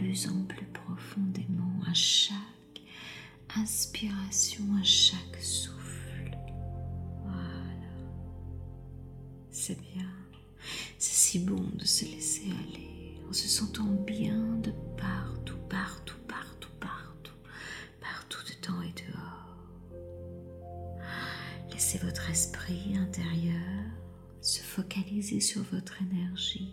plus en plus profondément à chaque inspiration, à chaque souffle. Voilà. C'est bien. C'est si bon de se laisser aller en se sentant bien de partout, partout, partout, partout, partout dedans et dehors. Laissez votre esprit intérieur se focaliser sur votre énergie,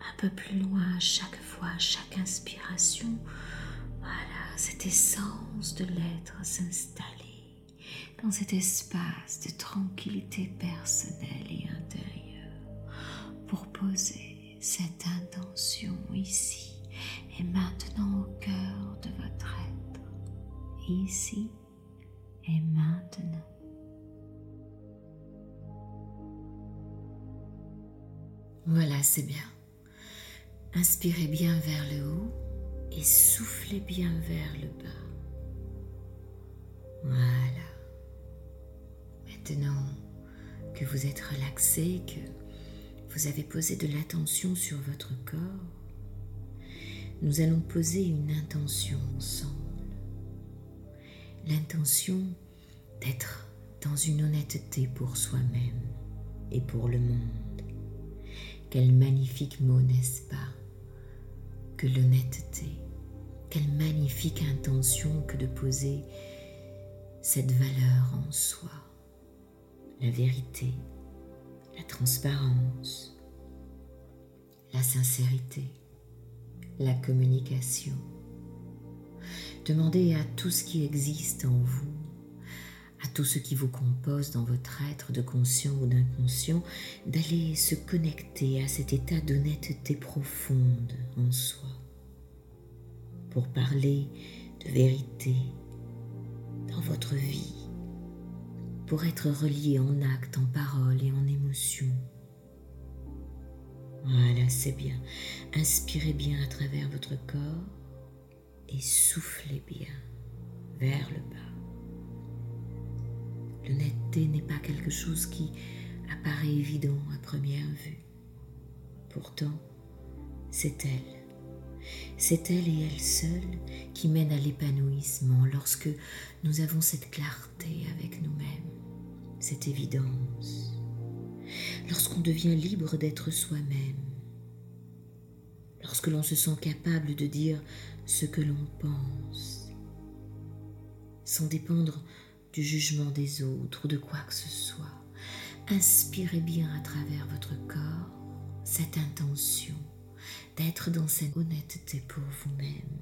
un peu plus loin chaque fois, chaque inspiration, voilà, cette essence de l'être s'installer dans cet espace de tranquillité personnelle et intérieure pour poser cette intention ici et maintenant au cœur de votre être, ici et maintenant. Voilà, c'est bien. Inspirez bien vers le haut et soufflez bien vers le bas. Voilà. Maintenant que vous êtes relaxé, que vous avez posé de l'attention sur votre corps, nous allons poser une intention ensemble. L'intention d'être dans une honnêteté pour soi-même et pour le monde. Quel magnifique mot, n'est-ce pas? Que l'honnêteté. Quelle magnifique intention que de poser cette valeur en soi. La vérité, la transparence, la sincérité, la communication. Demandez à tout ce qui existe en vous, à tout ce qui vous compose dans votre être de conscient ou d'inconscient, d'aller se connecter à cet état d'honnêteté profonde en soi, pour parler de vérité dans votre vie, pour être relié en acte, en parole et en émotion. Voilà, c'est bien. Inspirez bien à travers votre corps et soufflez bien vers le bas. L'honnêteté n'est pas quelque chose qui apparaît évident à première vue. Pourtant, c'est elle. C'est elle et elle seule qui mène à l'épanouissement lorsque nous avons cette clarté avec nous-mêmes, cette évidence. Lorsqu'on devient libre d'être soi-même. Lorsque l'on se sent capable de dire ce que l'on pense, sans dépendre du jugement des autres ou de quoi que ce soit. Inspirez bien à travers votre corps cette intention d'être dans cette honnêteté pour vous-même.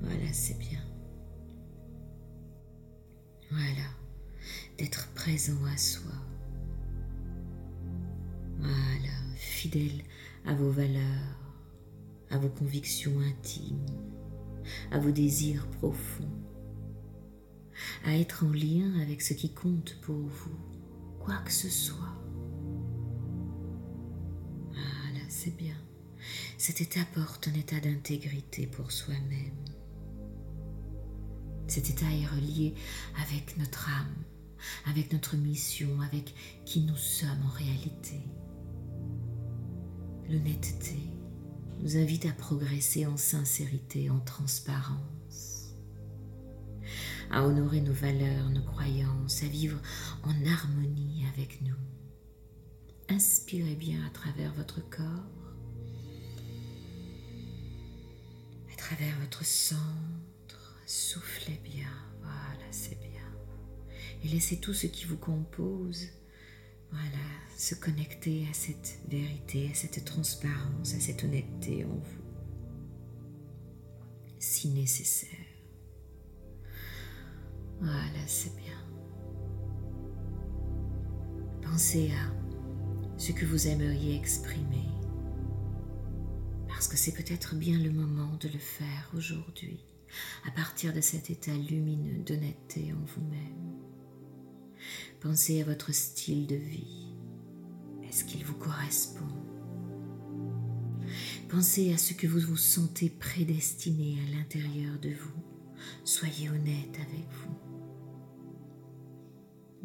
Voilà, c'est bien. Voilà, d'être présent à soi. Voilà, fidèle à vos valeurs, à vos convictions intimes, à vos désirs profonds à être en lien avec ce qui compte pour vous, quoi que ce soit. Voilà, c'est bien. Cet état porte un état d'intégrité pour soi-même. Cet état est relié avec notre âme, avec notre mission, avec qui nous sommes en réalité. L'honnêteté nous invite à progresser en sincérité, en transparence à honorer nos valeurs, nos croyances, à vivre en harmonie avec nous. Inspirez bien à travers votre corps, à travers votre centre, soufflez bien, voilà, c'est bien. Et laissez tout ce qui vous compose, voilà, se connecter à cette vérité, à cette transparence, à cette honnêteté en vous, si nécessaire. Voilà, c'est bien. Pensez à ce que vous aimeriez exprimer, parce que c'est peut-être bien le moment de le faire aujourd'hui, à partir de cet état lumineux d'honnêteté en vous-même. Pensez à votre style de vie. Est-ce qu'il vous correspond? Pensez à ce que vous vous sentez prédestiné à l'intérieur de vous. Soyez honnête avec vous.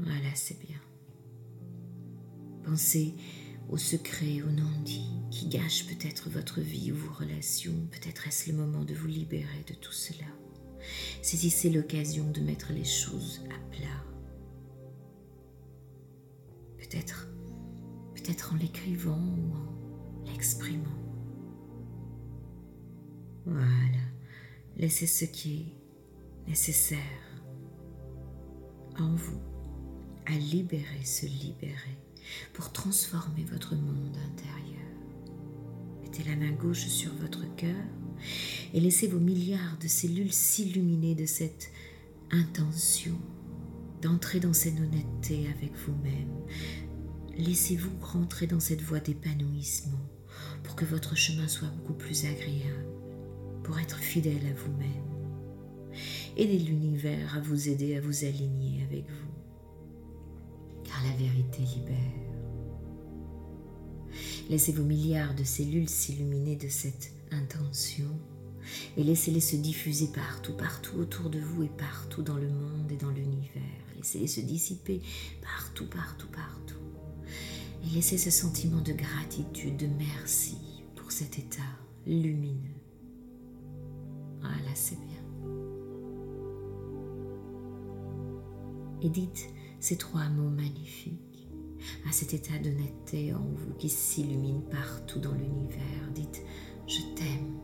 Voilà, c'est bien. Pensez aux secrets, aux non-dits qui gâchent peut-être votre vie ou vos relations. Peut-être est-ce le moment de vous libérer de tout cela. Saisissez l'occasion de mettre les choses à plat. Peut-être, peut-être en l'écrivant ou en l'exprimant. Voilà. Laissez ce qui est nécessaire en vous à libérer, se libérer pour transformer votre monde intérieur. Mettez la main gauche sur votre cœur et laissez vos milliards de cellules s'illuminer de cette intention d'entrer dans cette honnêteté avec vous-même. Laissez-vous rentrer dans cette voie d'épanouissement pour que votre chemin soit beaucoup plus agréable, pour être fidèle à vous-même. Aidez l'univers à vous aider à vous aligner avec vous, car la vérité libère. Laissez vos milliards de cellules s'illuminer de cette intention et laissez-les se diffuser partout, partout autour de vous et partout dans le monde et dans l'univers. Laissez-les se dissiper partout, partout, partout. Et laissez ce sentiment de gratitude, de merci pour cet état lumineux. Voilà, c'est bien. Et dites ces trois mots magnifiques à cet état d'honnêteté en vous qui s'illumine partout dans l'univers. Dites, je t'aime